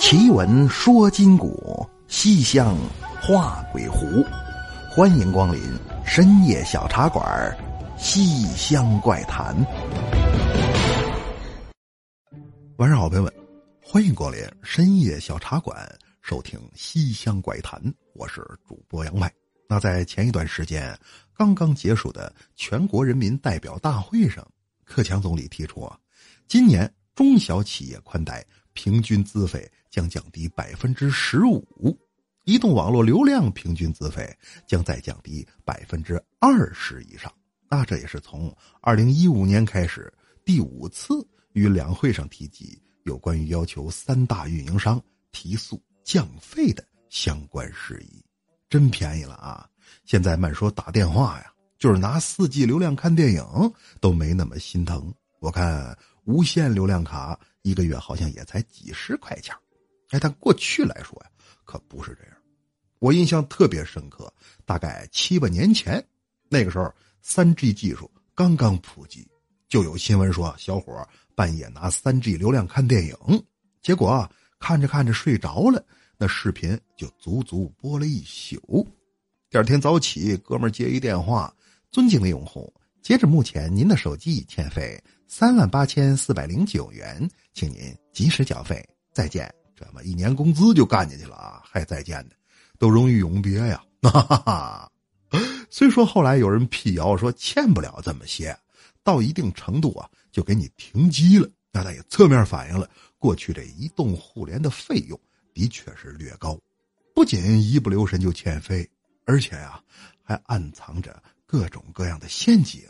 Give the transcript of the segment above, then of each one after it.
奇闻说今古，西厢画鬼狐。欢迎光临深夜小茶馆《西厢怪谈》。晚上好，朋友们，欢迎光临深夜小茶馆，收听《西厢怪谈》。我是主播杨麦。那在前一段时间刚刚结束的全国人民代表大会上，克强总理提出啊，今年中小企业宽带平均资费。将降低百分之十五，移动网络流量平均资费将再降低百分之二十以上。那这也是从二零一五年开始第五次与两会上提及有关于要求三大运营商提速降费的相关事宜。真便宜了啊！现在慢说打电话呀，就是拿四 G 流量看电影都没那么心疼。我看无限流量卡一个月好像也才几十块钱。哎，但过去来说呀，可不是这样。我印象特别深刻，大概七八年前，那个时候三 G 技术刚刚普及，就有新闻说小伙半夜拿三 G 流量看电影，结果看着看着睡着了，那视频就足足播了一宿。第二天早起，哥们接一电话：“尊敬的用户，截至目前，您的手机已欠费三万八千四百零九元，请您及时缴费。再见。”这么一年工资就干进去了啊，还再见呢，都容易永别呀！哈哈哈。虽说后来有人辟谣说欠不了这么些，到一定程度啊就给你停机了，那他也侧面反映了过去这移动互联的费用的确是略高，不仅一不留神就欠费，而且啊还暗藏着各种各样的陷阱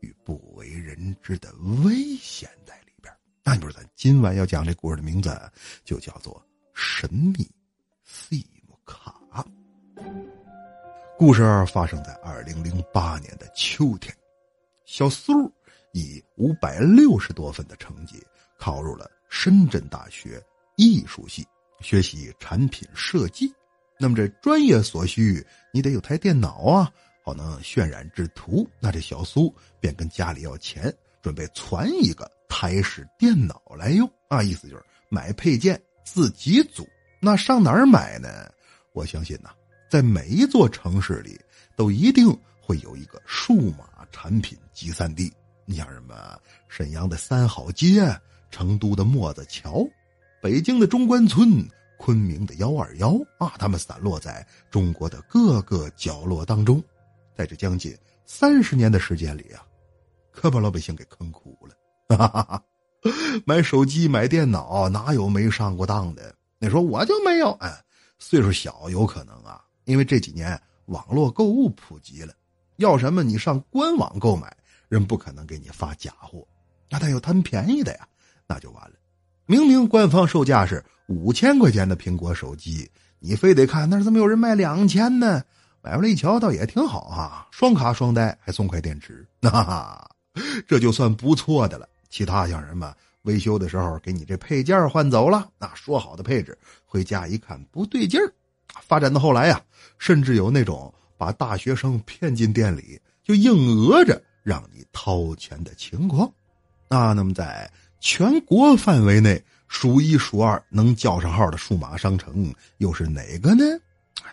与不为人知的危险在里边。那你不是咱今晚要讲这故事的名字，就叫做《神秘 SIM 卡》。故事发生在二零零八年的秋天，小苏以五百六十多分的成绩考入了深圳大学艺术系，学习产品设计。那么这专业所需，你得有台电脑啊，好能渲染制图。那这小苏便跟家里要钱，准备攒一个。台式电脑来用啊，意思就是买配件自己组。那上哪儿买呢？我相信呐，在每一座城市里都一定会有一个数码产品集散地。你像什么沈阳的三好街、成都的墨子桥、北京的中关村、昆明的幺二幺啊，他们散落在中国的各个角落当中。在这将近三十年的时间里啊，可把老百姓给坑苦了。买手机买电脑哪有没上过当的？你说我就没有？哎，岁数小有可能啊，因为这几年网络购物普及了，要什么你上官网购买，人不可能给你发假货。那他有贪便宜的呀，那就完了。明明官方售价是五千块钱的苹果手机，你非得看那怎么有人卖两千呢？买回来一瞧，倒也挺好啊，双卡双待，还送块电池，哈哈，这就算不错的了。其他像什么维修的时候给你这配件换走了，那说好的配置，回家一看不对劲儿。发展到后来呀，甚至有那种把大学生骗进店里，就硬讹着让你掏钱的情况。啊，那么在全国范围内数一数二能叫上号的数码商城又是哪个呢？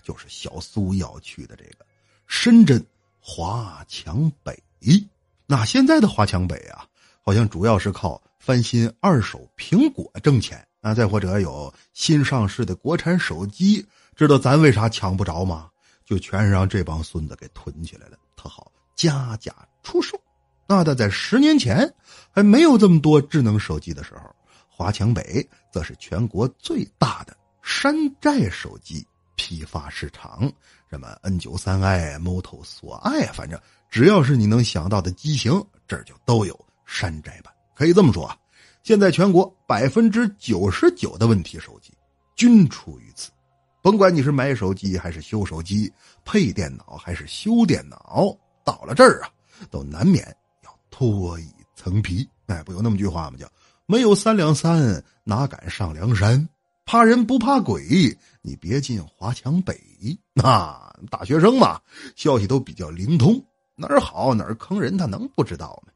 就是小苏要去的这个深圳华强北。那现在的华强北啊。好像主要是靠翻新二手苹果挣钱啊，再或者有新上市的国产手机，知道咱为啥抢不着吗？就全是让这帮孙子给囤起来了，他好加价出售。那他在十年前还没有这么多智能手机的时候，华强北则是全国最大的山寨手机批发市场，什么 N 九三 i、Moto 索爱反正只要是你能想到的机型，这儿就都有。山寨版可以这么说啊，现在全国百分之九十九的问题手机均出于此。甭管你是买手机还是修手机、配电脑还是修电脑，到了这儿啊，都难免要脱一层皮。哎，不有那么句话吗？叫“没有三两三，哪敢上梁山？怕人不怕鬼，你别进华强北。”那大学生嘛，消息都比较灵通，哪儿好哪儿坑人，他能不知道吗？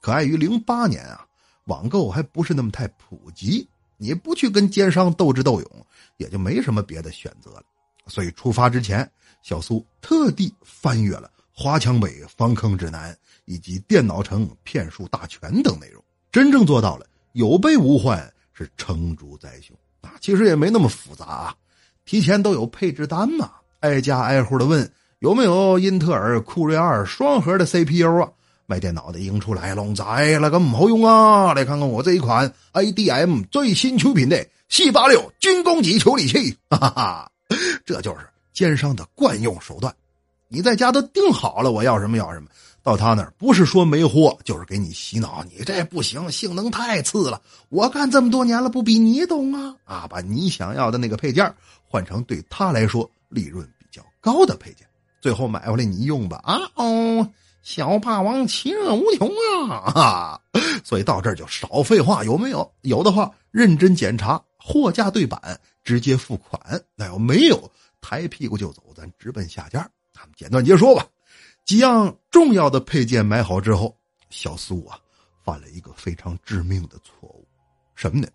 可碍于零八年啊，网购还不是那么太普及，你不去跟奸商斗智斗勇，也就没什么别的选择了。所以出发之前，小苏特地翻阅了《华强北防坑指南》以及《电脑城骗术大全》等内容，真正做到了有备无患，是成竹在胸！啊其实也没那么复杂啊，提前都有配置单嘛，挨家挨户的问有没有英特尔酷睿二双核的 CPU 啊？卖电脑的迎出来了，在那个唔好用啊！来看看我这一款 ADM 最新出品的 C 八六军工级处理器，哈哈哈，这就是奸商的惯用手段。你在家都定好了，我要什么要什么，到他那儿不是说没货，就是给你洗脑。你这不行，性能太次了。我干这么多年了，不比你懂啊？啊，把你想要的那个配件换成对他来说利润比较高的配件，最后买回来你用吧。啊哦。小霸王其乐无穷啊！所以到这儿就少废话，有没有？有的话认真检查，货架对版，直接付款。那要没有，抬屁股就走，咱直奔下家。咱们简短结说吧。几样重要的配件买好之后，小苏啊犯了一个非常致命的错误，什么呢？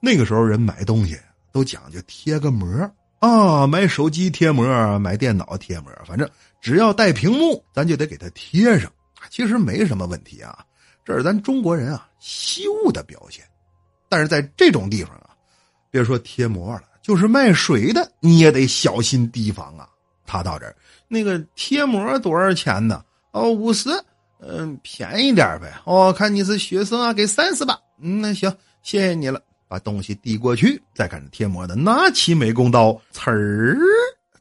那个时候人买东西都讲究贴个膜啊，买手机贴膜，买电脑贴膜，反正。只要带屏幕，咱就得给它贴上。其实没什么问题啊，这是咱中国人啊习物的表现。但是在这种地方啊，别说贴膜了，就是卖水的你也得小心提防啊。他到这儿，那个贴膜多少钱呢？哦，五十，嗯，便宜点呗。哦，看你是学生啊，给三十吧。嗯，那行，谢谢你了。把东西递过去，再看着贴膜的拿起美工刀，呲儿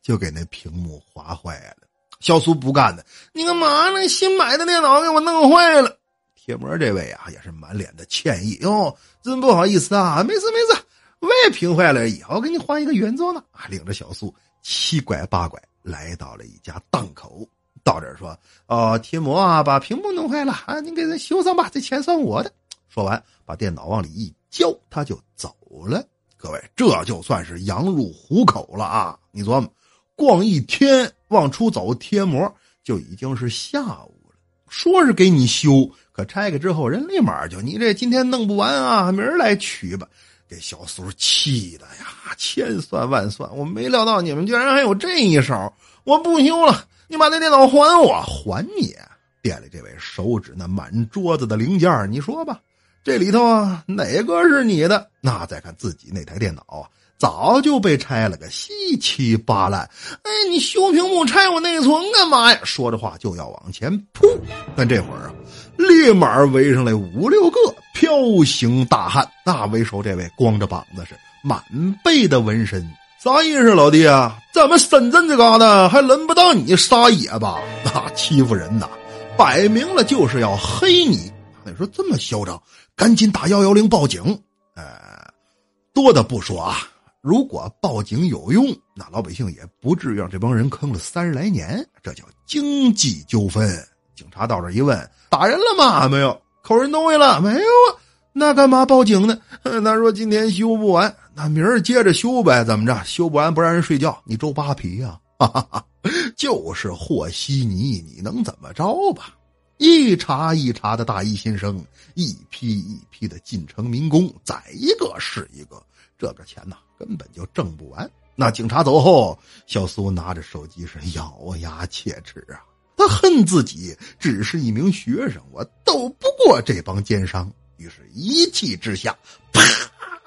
就给那屏幕划坏了。小苏不干的，你干嘛呢？新买的电脑给我弄坏了。贴膜这位啊，也是满脸的歉意哟，真不好意思啊，没事没事，外屏坏了以后，给你换一个原装的。啊，领着小苏七拐八拐来到了一家档口，到这儿说：“哦，贴膜啊，把屏幕弄坏了啊，你给人修上吧，这钱算我的。”说完，把电脑往里一交，他就走了。各位，这就算是羊入虎口了啊！你琢磨。逛一天往出走，贴膜就已经是下午了。说是给你修，可拆开之后，人立马就你这今天弄不完啊，明儿来取吧。给小苏气的呀，千算万算，我没料到你们居然还有这一手。我不修了，你把那电脑还我，还你。店里这位手指那满桌子的零件，你说吧，这里头啊哪个是你的？那再看自己那台电脑啊。早就被拆了个稀七八烂，哎，你修屏幕拆我内存干嘛呀？说着话就要往前扑，但这会儿啊，立马围上来五六个彪形大汉，那为首这位光着膀子是满背的纹身，啥意思，老弟啊？咱们深圳这嘎达还轮不到你撒野吧？那欺负人呐，摆明了就是要黑你。你说这么嚣张，赶紧打幺幺零报警。呃，多的不说啊。如果报警有用，那老百姓也不至于让这帮人坑了三十来年。这叫经济纠纷。警察到这一问：“打人了吗？没有。扣人东西了没有啊？那干嘛报警呢？” 他说：“今天修不完，那明儿接着修呗。怎么着？修不完不让人睡觉，你周扒皮呀？哈哈哈，就是和稀泥，你能怎么着吧？一茬一茬的大一新生，一批一批的进城民工，宰一个是一个。这个钱呐。”根本就挣不完。那警察走后，小苏拿着手机是咬牙切齿啊！他恨自己只是一名学生，我斗不过这帮奸商。于是，一气之下，啪！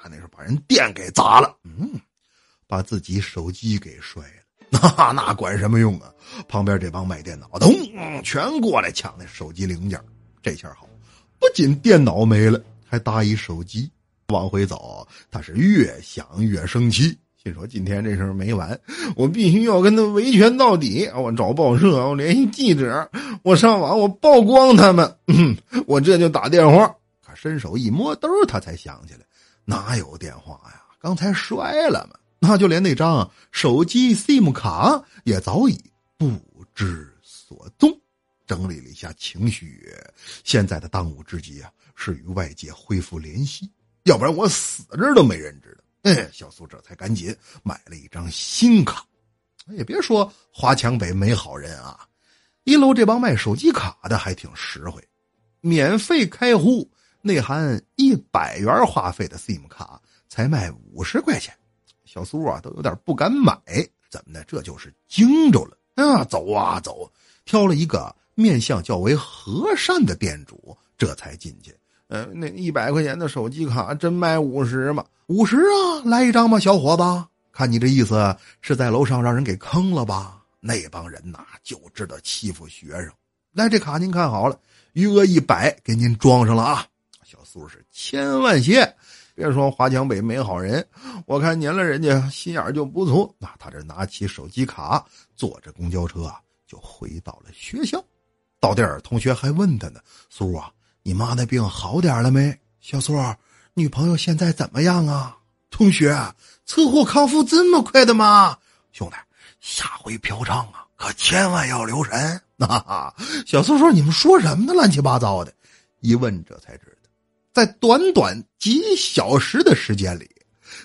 那是把人店给砸了，嗯，把自己手机给摔了。那那管什么用啊？旁边这帮卖电脑的，全过来抢那手机零件。这下好，不仅电脑没了，还搭一手机。往回走，他是越想越生气，心说今天这事儿没完，我必须要跟他维权到底。我找报社，我联系记者，我上网，我曝光他们。我这就打电话，可伸手一摸兜，他才想起来，哪有电话呀？刚才摔了嘛。那就连那张手机 SIM 卡也早已不知所踪。整理了一下情绪，现在的当务之急啊，是与外界恢复联系。要不然我死这都没人知道。哎，小苏这才赶紧买了一张新卡。也别说华强北没好人啊，一楼这帮卖手机卡的还挺实惠，免费开户，内含一百元话费的 SIM 卡，才卖五十块钱。小苏啊，都有点不敢买，怎么的？这就是惊着了啊！走啊走，挑了一个面相较为和善的店主，这才进去。呃，那一百块钱的手机卡真卖五十吗？五十啊，来一张吧，小伙子。看你这意思，是在楼上让人给坑了吧？那帮人呐，就知道欺负学生。来，这卡您看好了，余额一百，给您装上了啊！小苏是千万谢。别说华强北没好人，我看您了，人家心眼就不错。那他这拿起手机卡，坐着公交车，就回到了学校。到地儿，同学还问他呢：“苏啊，你妈的病好点了没？”小苏，女朋友现在怎么样啊？同学，车祸康复这么快的吗？兄弟，下回嫖娼啊，可千万要留神。哈哈，小苏说：“你们说什么呢？乱七八糟的。”一问，这才知道。在短短几小时的时间里，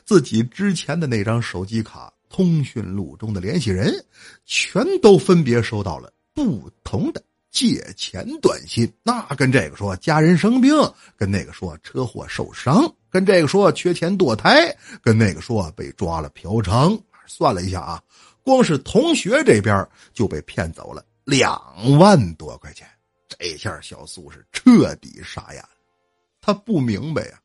自己之前的那张手机卡通讯录中的联系人，全都分别收到了不同的借钱短信。那跟这个说家人生病，跟那个说车祸受伤，跟这个说缺钱堕胎，跟那个说被抓了嫖娼。算了一下啊，光是同学这边就被骗走了两万多块钱。这下小苏是彻底傻眼了。他不明白呀，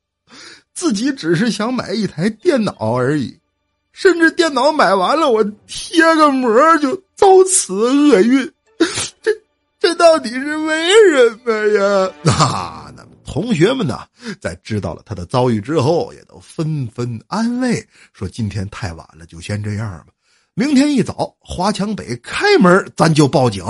自己只是想买一台电脑而已，甚至电脑买完了，我贴个膜就遭此厄运，这到底是为什么呀？啊，那么同学们呢，在知道了他的遭遇之后，也都纷纷安慰说：“今天太晚了，就先这样吧。明天一早，华强北开门，咱就报警，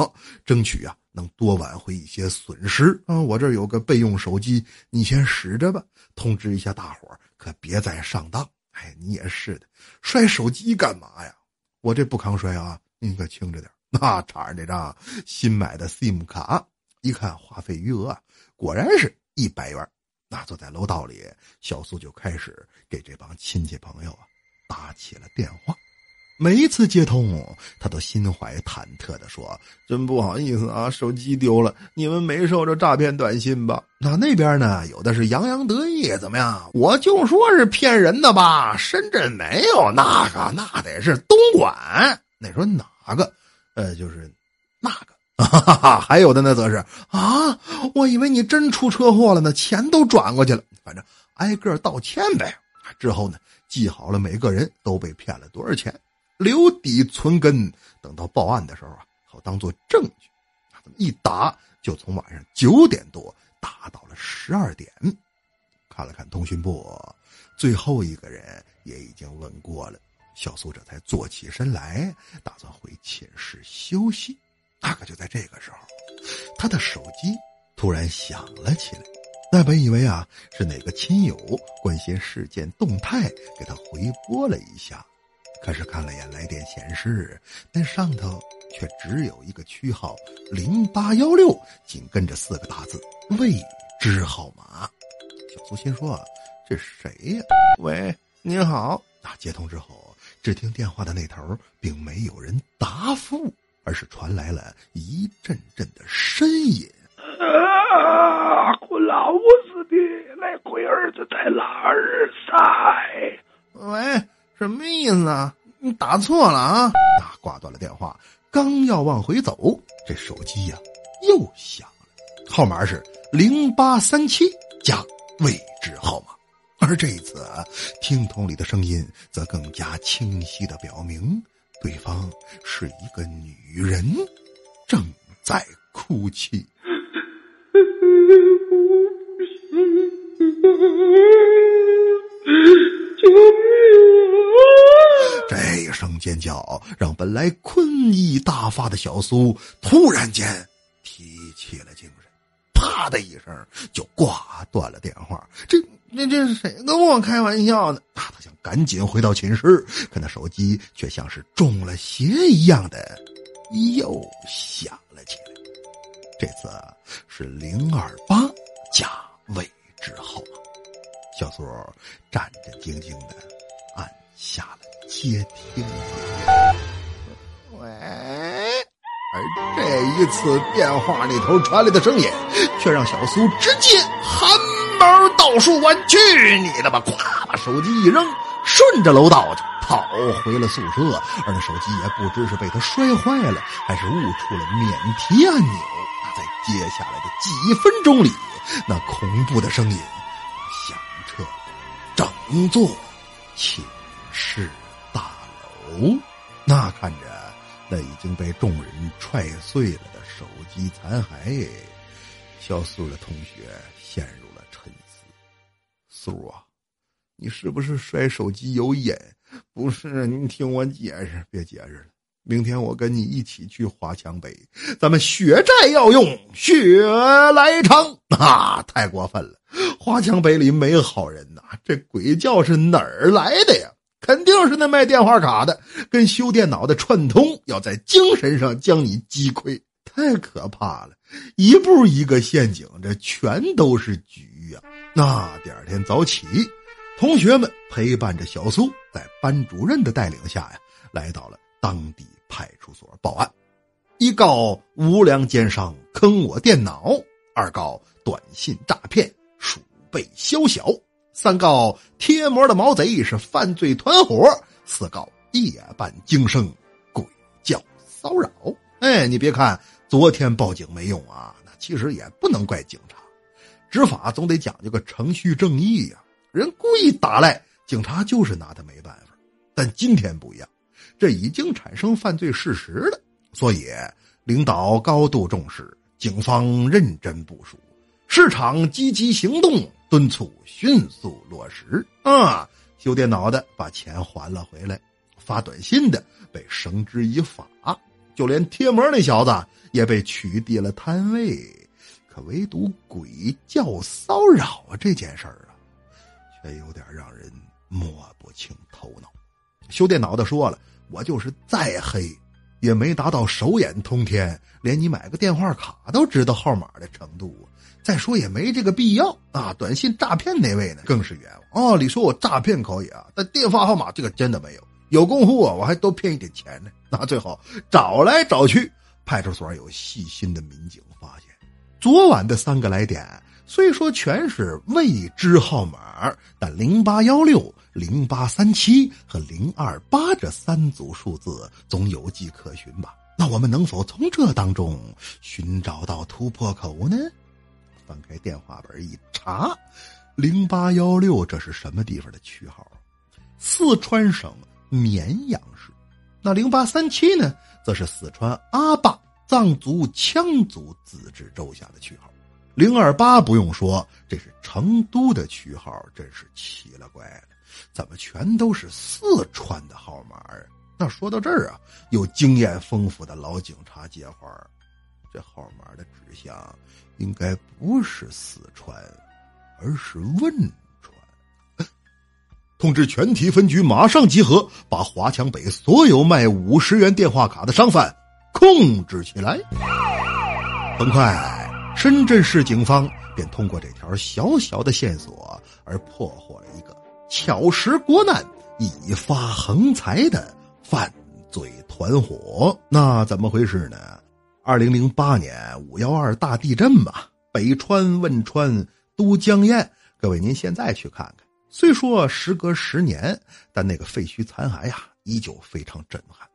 争取啊。”能多挽回一些损失啊！我这有个备用手机，你先使着吧。通知一下大伙，可别再上当。哎，你也是的，摔手机干嘛呀？我这不抗摔啊，你可轻着点。那插上这张新买的 SIM 卡，一看话费余额，果然是一百元。那坐在楼道里，小苏就开始给这帮亲戚朋友啊打起了电话。每一次接通，他都心怀忐忑的说：“真不好意思啊，手机丢了，你们没收着诈骗短信吧？”那那边呢，有的是洋洋得意，怎么样？我就说是骗人的吧，深圳没有那个，那得是东莞。那说哪个？呃，就是那个。哈哈，还有的呢，则是啊，我以为你真出车祸了呢，钱都转过去了。反正挨个道歉呗。之后呢，记好了每个人都被骗了多少钱。留底存根，等到报案的时候啊，好当做证据。这么一打，就从晚上九点多打到了十二点。看了看通讯部，最后一个人也已经问过了。小苏这才坐起身来，打算回寝室休息。大概就在这个时候，他的手机突然响了起来。那本以为啊是哪个亲友关心事件动态，给他回拨了一下。可是看了眼来电显示，那上头却只有一个区号零八幺六，紧跟着四个大字未知号码。小苏心说：“这谁呀？”喂，您好。那接通之后，只听电话的那头并没有人答复，而是传来了一阵阵的呻吟。啊！我老子的，那龟儿子在哪儿塞？喂。什么意思啊？你打错了啊！啊，挂断了电话，刚要往回走，这手机呀又响了，号码是零八三七加未知号码。而这一次，听筒里的声音则更加清晰的表明，对方是一个女人，正在哭泣。救命！这一声尖叫，让本来困意大发的小苏突然间提起了精神，啪的一声就挂断了电话。这、这、这是谁跟我开玩笑呢？他想赶紧回到寝室，可那手机却像是中了邪一样的又响了起来。这次是零二八加未知号码。小苏战战兢兢的按下了。接听键，喂，而这一次电话那头传来的声音，却让小苏直接喊毛倒老鼠玩去你的吧！咵，把手机一扔，顺着楼道就跑回了宿舍。而那手机也不知是被他摔坏了，还是误触了免提按钮。在接下来的几分钟里，那恐怖的声音响彻整座寝室大楼。那看着那已经被众人踹碎了的手机残骸，小苏的同学陷入。苏啊，你是不是摔手机有瘾？不是，你听我解释，别解释了。明天我跟你一起去华强北，咱们血债要用血来偿啊！太过分了，华强北里没好人呐，这鬼叫是哪儿来的呀？肯定是那卖电话卡的跟修电脑的串通，要在精神上将你击溃，太可怕了！一步一个陷阱，这全都是局那第二天早起，同学们陪伴着小苏，在班主任的带领下呀，来到了当地派出所报案。一告无良奸商坑我电脑，二告短信诈骗鼠辈宵小。三告贴膜的毛贼是犯罪团伙，四告夜半惊声鬼叫骚扰。哎，你别看昨天报警没用啊，那其实也不能怪警察，执法总得讲究个程序正义呀。人故意打赖，警察就是拿他没办法。但今天不一样，这已经产生犯罪事实了，所以领导高度重视，警方认真部署，市场积极行动。敦促迅速落实啊！修电脑的把钱还了回来，发短信的被绳之以法，就连贴膜那小子也被取缔了摊位。可唯独鬼叫骚扰这件事儿啊，却有点让人摸不清头脑。修电脑的说了，我就是再黑，也没达到手眼通天，连你买个电话卡都知道号码的程度。再说也没这个必要啊！短信诈骗那位呢，更是冤枉哦。你说我诈骗可以啊，但电话号码这个真的没有。有功夫啊，我还多骗一点钱呢。那最后找来找去，派出所有细心的民警发现，昨晚的三个来电虽说全是未知号码，但零八幺六、零八三七和零二八这三组数字总有迹可循吧？那我们能否从这当中寻找到突破口呢？翻开电话本一查，零八幺六这是什么地方的区号？四川省绵阳市。那零八三七呢？则是四川阿坝藏族羌族自治州下的区号。零二八不用说，这是成都的区号，真是奇了怪了，怎么全都是四川的号码啊？那说到这儿啊，有经验丰富的老警察接话这号码的指向应该不是四川，而是汶川。通知全体分局马上集合，把华强北所有卖五十元电话卡的商贩控制起来。很快，深圳市警方便通过这条小小的线索而破获了一个巧食国难、以发横财的犯罪团伙。那怎么回事呢？二零零八年五幺二大地震吧，北川、汶川、都江堰，各位您现在去看看，虽说时隔十年，但那个废墟残骸呀，依旧非常震撼。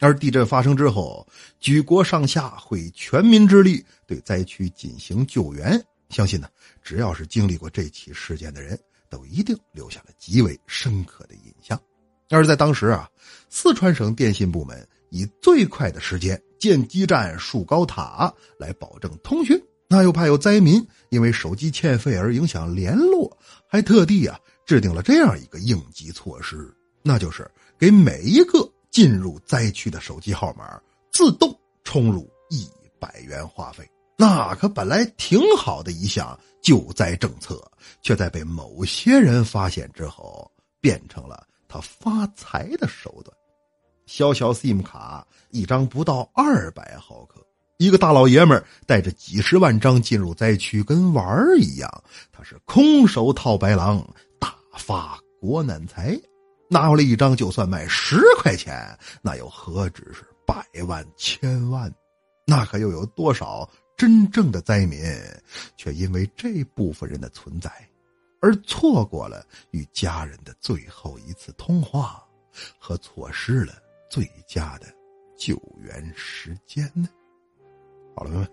而地震发生之后，举国上下会全民之力对灾区进行救援，相信呢，只要是经历过这起事件的人，都一定留下了极为深刻的印象。而在当时啊，四川省电信部门以最快的时间。建基站、竖高塔来保证通讯，那又怕有灾民因为手机欠费而影响联络，还特地啊制定了这样一个应急措施，那就是给每一个进入灾区的手机号码自动充入一百元话费。那可本来挺好的一项救灾政策，却在被某些人发现之后，变成了他发财的手段。小小 SIM 卡一张不到二百毫克，一个大老爷们带着几十万张进入灾区，跟玩儿一样。他是空手套白狼，大发国难财。拿回来一张，就算卖十块钱，那又何止是百万千万？那可又有多少真正的灾民，却因为这部分人的存在而错过了与家人的最后一次通话，和错失了最佳的救援时间呢？好了，朋友们，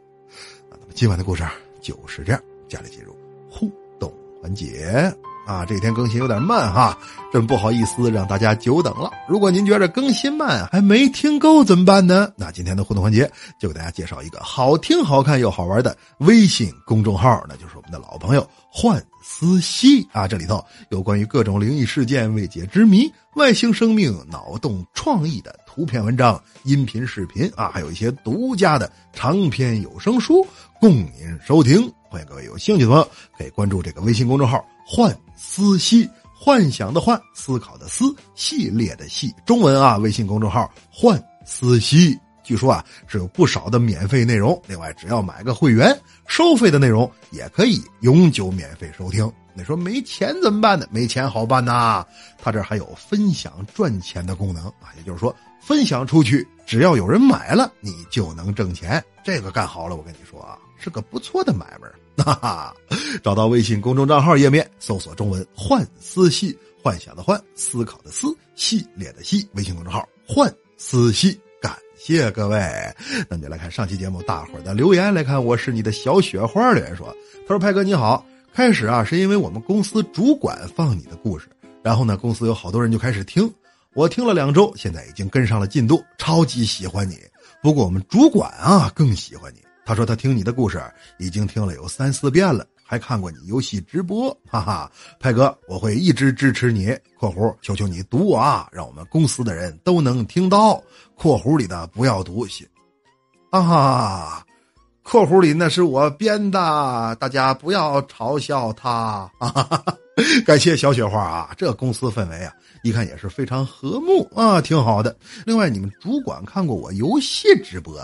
那咱们今晚的故事就是这样，接下来进入互动环节。啊，这几天更新有点慢哈，真不好意思让大家久等了。如果您觉得更新慢还没听够怎么办呢？那今天的互动环节就给大家介绍一个好听、好看又好玩的微信公众号，那就是我们的老朋友幻思系啊。这里头有关于各种灵异事件、未解之谜、外星生命、脑洞创意的图片文章、音频视频啊，还有一些独家的长篇有声书供您收听。欢迎各位有兴趣的朋友可以关注这个微信公众号。幻思系，幻想的幻，思考的思，系列的系，中文啊，微信公众号幻思系，据说啊是有不少的免费内容，另外只要买个会员，收费的内容也可以永久免费收听。你说没钱怎么办呢？没钱好办呐，他这还有分享赚钱的功能啊，也就是说分享出去，只要有人买了，你就能挣钱。这个干好了，我跟你说啊，是个不错的买卖。哈哈，找到微信公众账号页面，搜索中文“幻思系”，幻想的幻，思考的思，系列的系。微信公众号“幻思系”，感谢各位。那就来看上期节目大伙的留言，来看我是你的小雪花留言说：“他说派哥你好，开始啊是因为我们公司主管放你的故事，然后呢公司有好多人就开始听，我听了两周，现在已经跟上了进度，超级喜欢你。不过我们主管啊更喜欢你。”他说他听你的故事已经听了有三四遍了，还看过你游戏直播，哈哈，派哥，我会一直支持你。（括弧求求你读我啊，让我们公司的人都能听到。）（括弧里的不要读写，啊哈，括弧里那是我编的，大家不要嘲笑他。哈哈，感谢小雪花啊，这公司氛围啊，一看也是非常和睦啊，挺好的。另外，你们主管看过我游戏直播。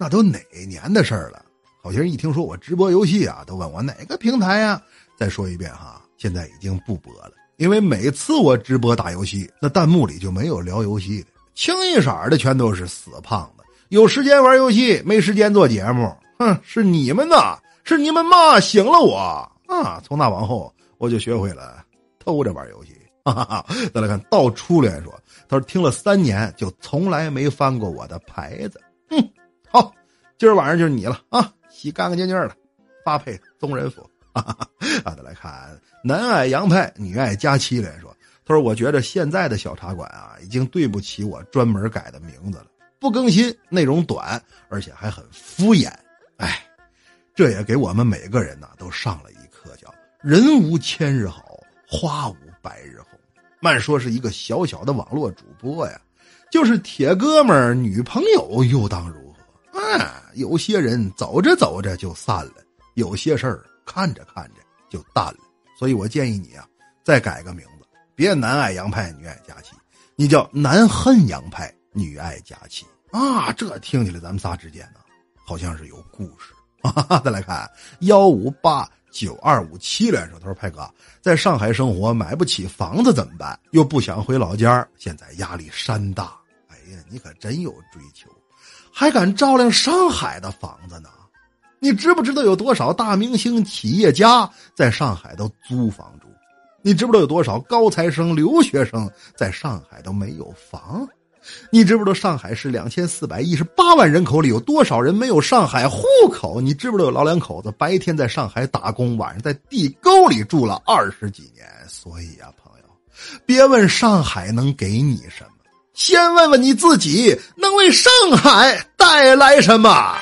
那都哪年的事儿了？好些人一听说我直播游戏啊，都问我哪个平台呀？再说一遍哈，现在已经不播了，因为每次我直播打游戏，那弹幕里就没有聊游戏的，清一色的全都是死胖子。有时间玩游戏，没时间做节目。哼，是你们呐，是你们骂醒了我啊！从那往后，我就学会了偷着玩游戏。哈哈哈！再来看到初恋说，他说听了三年，就从来没翻过我的牌子。哼。今儿晚上就是你了啊！洗干干净净的，发配宗人府。啊，再来看男爱杨派，女爱佳期连说：“他说我觉得现在的小茶馆啊，已经对不起我专门改的名字了。不更新，内容短，而且还很敷衍。哎，这也给我们每个人呐都上了一课，叫人无千日好，花无百日红。慢说是一个小小的网络主播呀，就是铁哥们儿、女朋友又当如。”啊，有些人走着走着就散了，有些事儿看着看着就淡了。所以我建议你啊，再改个名字，别男爱杨派，女爱佳期，你叫男恨杨派，女爱佳期啊。这听起来咱们仨之间呢，好像是有故事啊。再来看幺五八九二五七连说，他说派哥在上海生活买不起房子怎么办？又不想回老家，现在压力山大。哎呀，你可真有追求。还敢照亮上海的房子呢？你知不知道有多少大明星、企业家在上海都租房住？你知不知道有多少高材生、留学生在上海都没有房？你知不知道上海市两千四百一十八万人口里有多少人没有上海户口？你知不知道有老两口子白天在上海打工，晚上在地沟里住了二十几年？所以啊，朋友，别问上海能给你什么。先问问你自己，能为上海带来什么？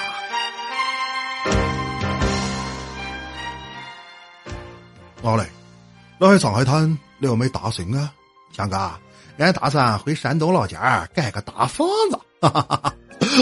我嘞，那去上海滩，你有没打算啊？强哥，俺打算回山东老家盖个大房子，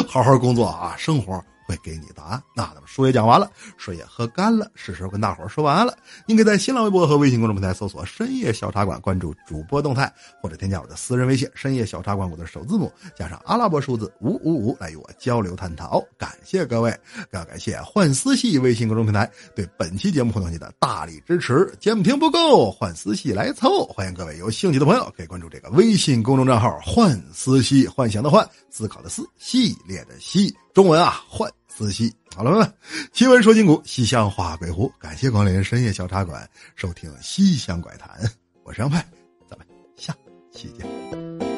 好好工作啊，生活。会给你答案。那咱们书也讲完了，水也喝干了，是时候跟大伙儿说晚安了。您可以在新浪微博和微信公众平台搜索“深夜小茶馆”，关注主播动态，或者添加我的私人微信“深夜小茶馆”，我的首字母加上阿拉伯数字五五五，来与我交流探讨。感谢各位，更要感谢幻思系微信公众平台对本期节目互动你的大力支持。节目听不够，幻思系来凑。欢迎各位有兴趣的朋友可以关注这个微信公众账号“幻思系”，幻想的幻，思考的思，系列的系。中文啊换四喜。好了，朋友们，奇闻说今古，西乡画鬼狐。感谢光临深夜小茶馆，收听《西乡怪谈》，我是杨派，咱们下期见。